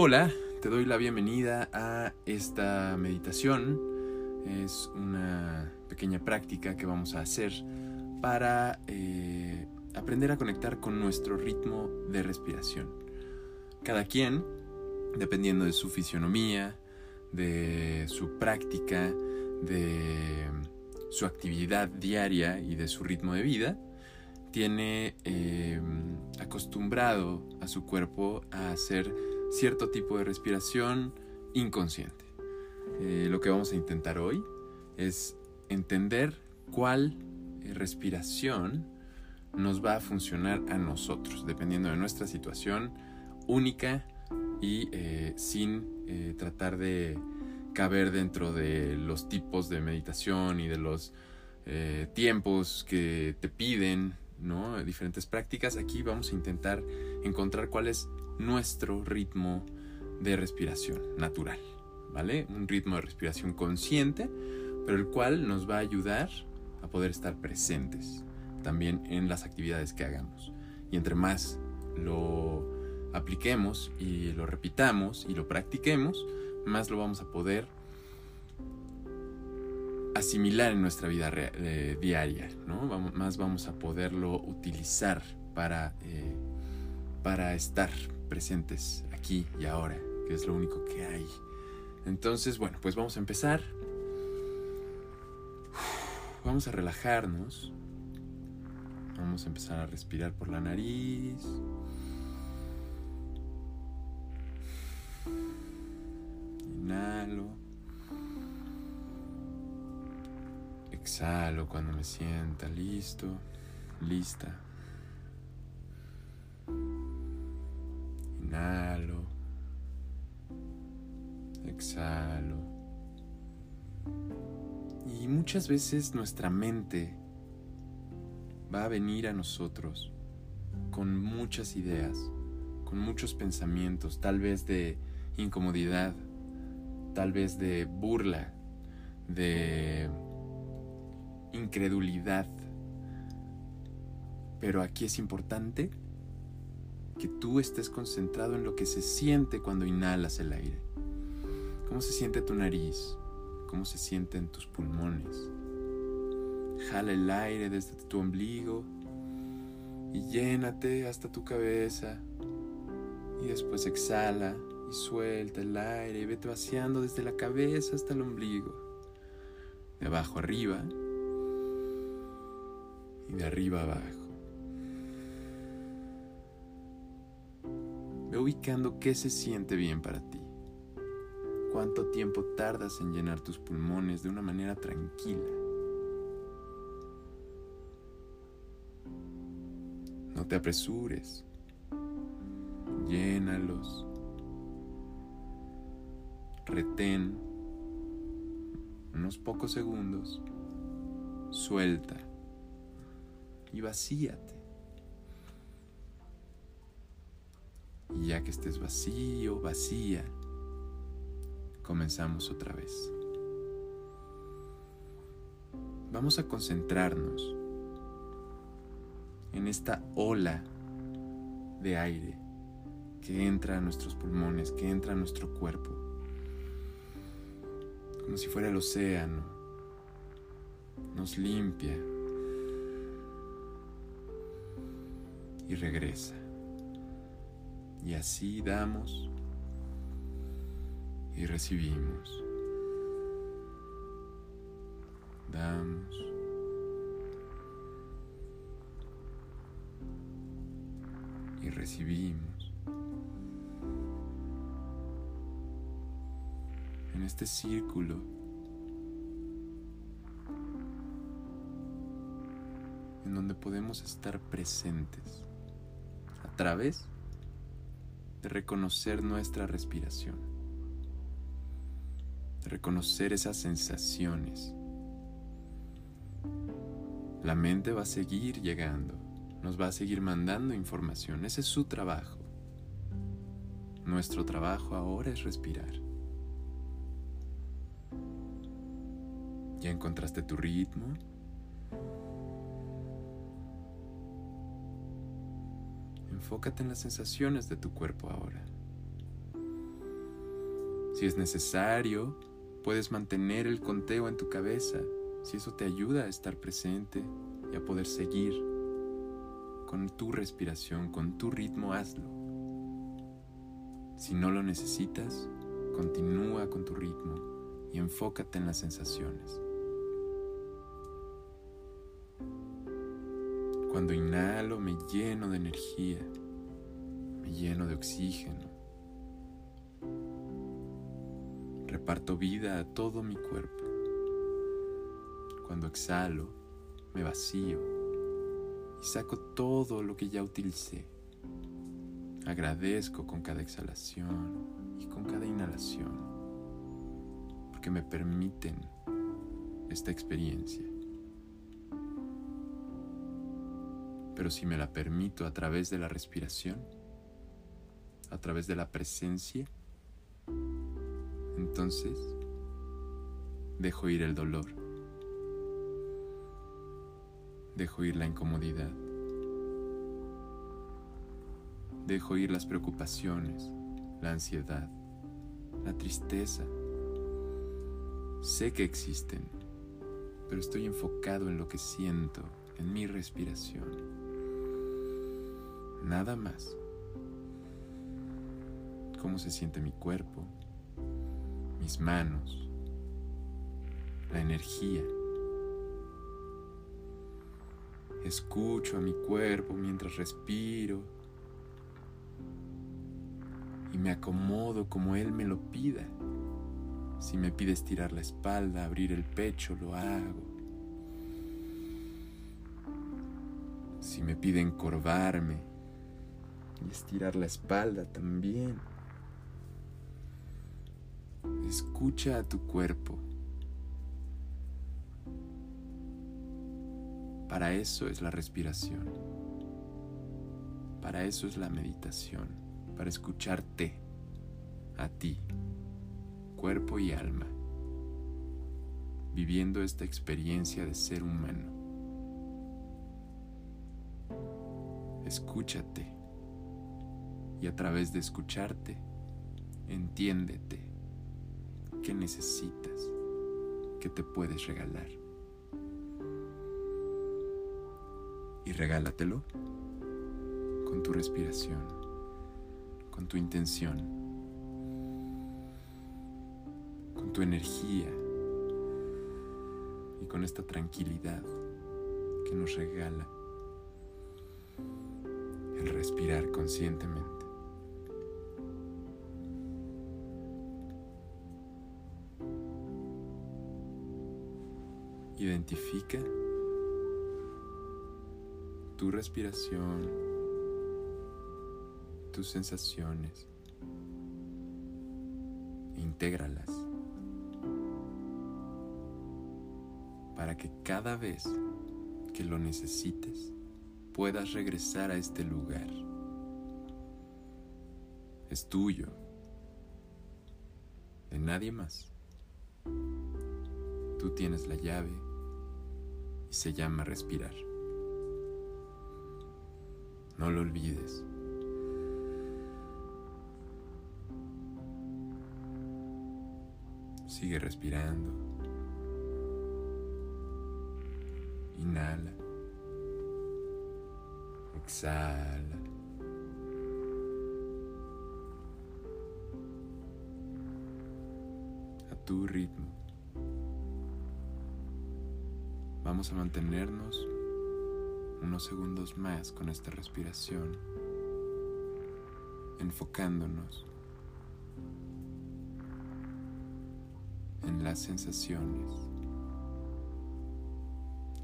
Hola, te doy la bienvenida a esta meditación. Es una pequeña práctica que vamos a hacer para eh, aprender a conectar con nuestro ritmo de respiración. Cada quien, dependiendo de su fisionomía, de su práctica, de su actividad diaria y de su ritmo de vida, tiene eh, acostumbrado a su cuerpo a hacer cierto tipo de respiración inconsciente. Eh, lo que vamos a intentar hoy es entender cuál eh, respiración nos va a funcionar a nosotros, dependiendo de nuestra situación única y eh, sin tratar de caber dentro de los tipos de meditación y de los tiempos que te piden, ¿no? Diferentes prácticas. Aquí vamos a intentar encontrar cuál es nuestro ritmo de respiración natural, ¿vale? Un ritmo de respiración consciente, pero el cual nos va a ayudar a poder estar presentes también en las actividades que hagamos. Y entre más lo apliquemos y lo repitamos y lo practiquemos, más lo vamos a poder asimilar en nuestra vida eh, diaria, ¿no? más vamos a poderlo utilizar para, eh, para estar presentes aquí y ahora, que es lo único que hay. Entonces, bueno, pues vamos a empezar. Vamos a relajarnos. Vamos a empezar a respirar por la nariz. Inhalo. Exhalo cuando me sienta listo, lista. Inhalo. Exhalo. Y muchas veces nuestra mente va a venir a nosotros con muchas ideas, con muchos pensamientos, tal vez de incomodidad, tal vez de burla, de incredulidad. Pero aquí es importante que tú estés concentrado en lo que se siente cuando inhalas el aire. ¿Cómo se siente tu nariz? ¿Cómo se sienten tus pulmones? Jala el aire desde tu ombligo y llénate hasta tu cabeza. Y después exhala y suelta el aire y vete vaciando desde la cabeza hasta el ombligo. De abajo arriba y de arriba abajo. Ubicando qué se siente bien para ti. Cuánto tiempo tardas en llenar tus pulmones de una manera tranquila. No te apresures. Llénalos. Retén unos pocos segundos. Suelta y vacíate. Y ya que estés vacío, vacía, comenzamos otra vez. Vamos a concentrarnos en esta ola de aire que entra a nuestros pulmones, que entra a nuestro cuerpo, como si fuera el océano, nos limpia y regresa. Y así damos y recibimos. Damos. Y recibimos. En este círculo en donde podemos estar presentes a través de reconocer nuestra respiración, de reconocer esas sensaciones. La mente va a seguir llegando, nos va a seguir mandando información, ese es su trabajo. Nuestro trabajo ahora es respirar. ¿Ya encontraste tu ritmo? Enfócate en las sensaciones de tu cuerpo ahora. Si es necesario, puedes mantener el conteo en tu cabeza, si eso te ayuda a estar presente y a poder seguir con tu respiración, con tu ritmo, hazlo. Si no lo necesitas, continúa con tu ritmo y enfócate en las sensaciones. Cuando inhalo me lleno de energía, me lleno de oxígeno. Reparto vida a todo mi cuerpo. Cuando exhalo, me vacío y saco todo lo que ya utilicé. Agradezco con cada exhalación y con cada inhalación, porque me permiten esta experiencia. Pero si me la permito a través de la respiración, a través de la presencia, entonces dejo ir el dolor, dejo ir la incomodidad, dejo ir las preocupaciones, la ansiedad, la tristeza. Sé que existen, pero estoy enfocado en lo que siento, en mi respiración nada más. Cómo se siente mi cuerpo, mis manos, la energía. Escucho a mi cuerpo mientras respiro y me acomodo como Él me lo pida. Si me pide estirar la espalda, abrir el pecho, lo hago. Si me pide encorvarme, y estirar la espalda también. Escucha a tu cuerpo. Para eso es la respiración. Para eso es la meditación. Para escucharte a ti, cuerpo y alma, viviendo esta experiencia de ser humano. Escúchate y a través de escucharte, entiéndete qué necesitas, qué te puedes regalar. Y regálatelo con tu respiración, con tu intención, con tu energía y con esta tranquilidad que nos regala el respirar conscientemente. Identifica tu respiración, tus sensaciones, intégralas para que cada vez que lo necesites puedas regresar a este lugar. Es tuyo, de nadie más. Tú tienes la llave y se llama respirar. No lo olvides. Sigue respirando. Inhala. Exhala. A tu ritmo. Vamos a mantenernos unos segundos más con esta respiración, enfocándonos en las sensaciones,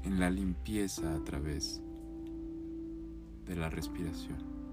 en la limpieza a través de la respiración.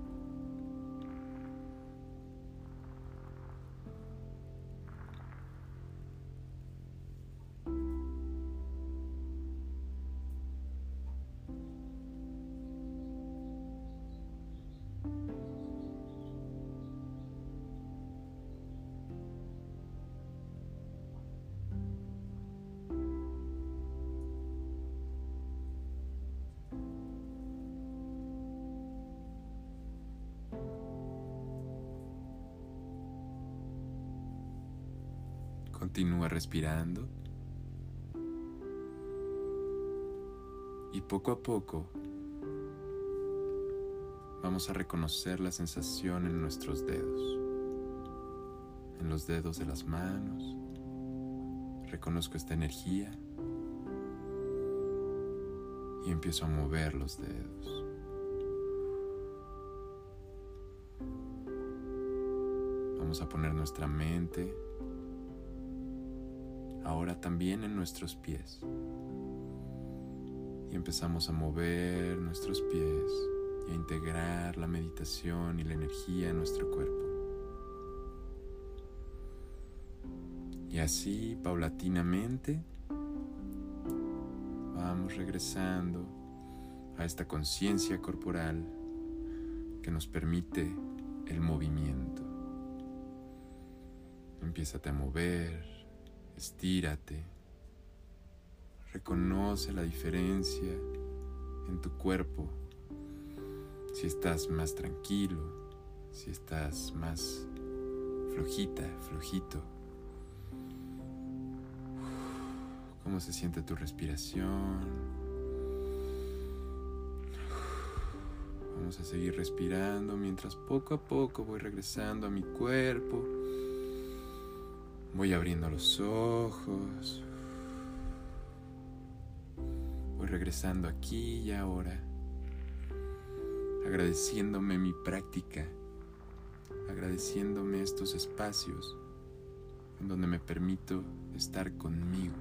Continúa respirando. Y poco a poco vamos a reconocer la sensación en nuestros dedos, en los dedos de las manos. Reconozco esta energía y empiezo a mover los dedos. Vamos a poner nuestra mente ahora también en nuestros pies. Y empezamos a mover nuestros pies y a integrar la meditación y la energía en nuestro cuerpo. Y así, paulatinamente, vamos regresando a esta conciencia corporal que nos permite el movimiento. Empieza a mover, estírate, reconoce la diferencia en tu cuerpo, si estás más tranquilo, si estás más flojita, flojito. ¿Cómo se siente tu respiración? Vamos a seguir respirando mientras poco a poco voy regresando a mi cuerpo. Voy abriendo los ojos. Voy regresando aquí y ahora. Agradeciéndome mi práctica. Agradeciéndome estos espacios en donde me permito estar conmigo.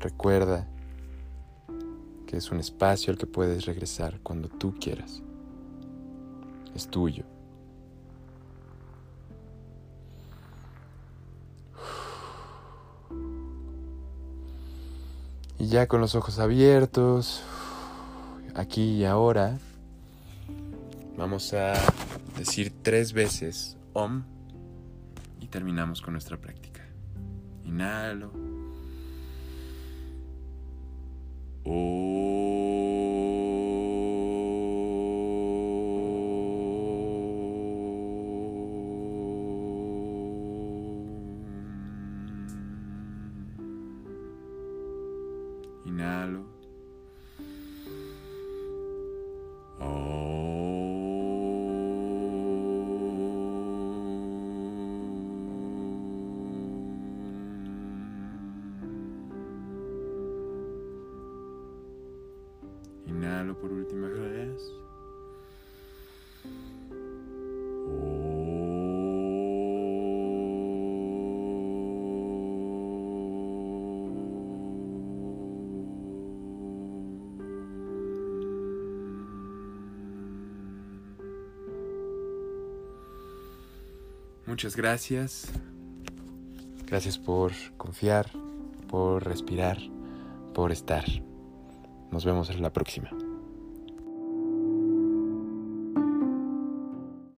Recuerda que es un espacio al que puedes regresar cuando tú quieras. Es tuyo. Ya con los ojos abiertos, aquí y ahora, vamos a decir tres veces OM y terminamos con nuestra práctica. Inhalo. Muchas gracias. Gracias por confiar, por respirar, por estar. Nos vemos en la próxima.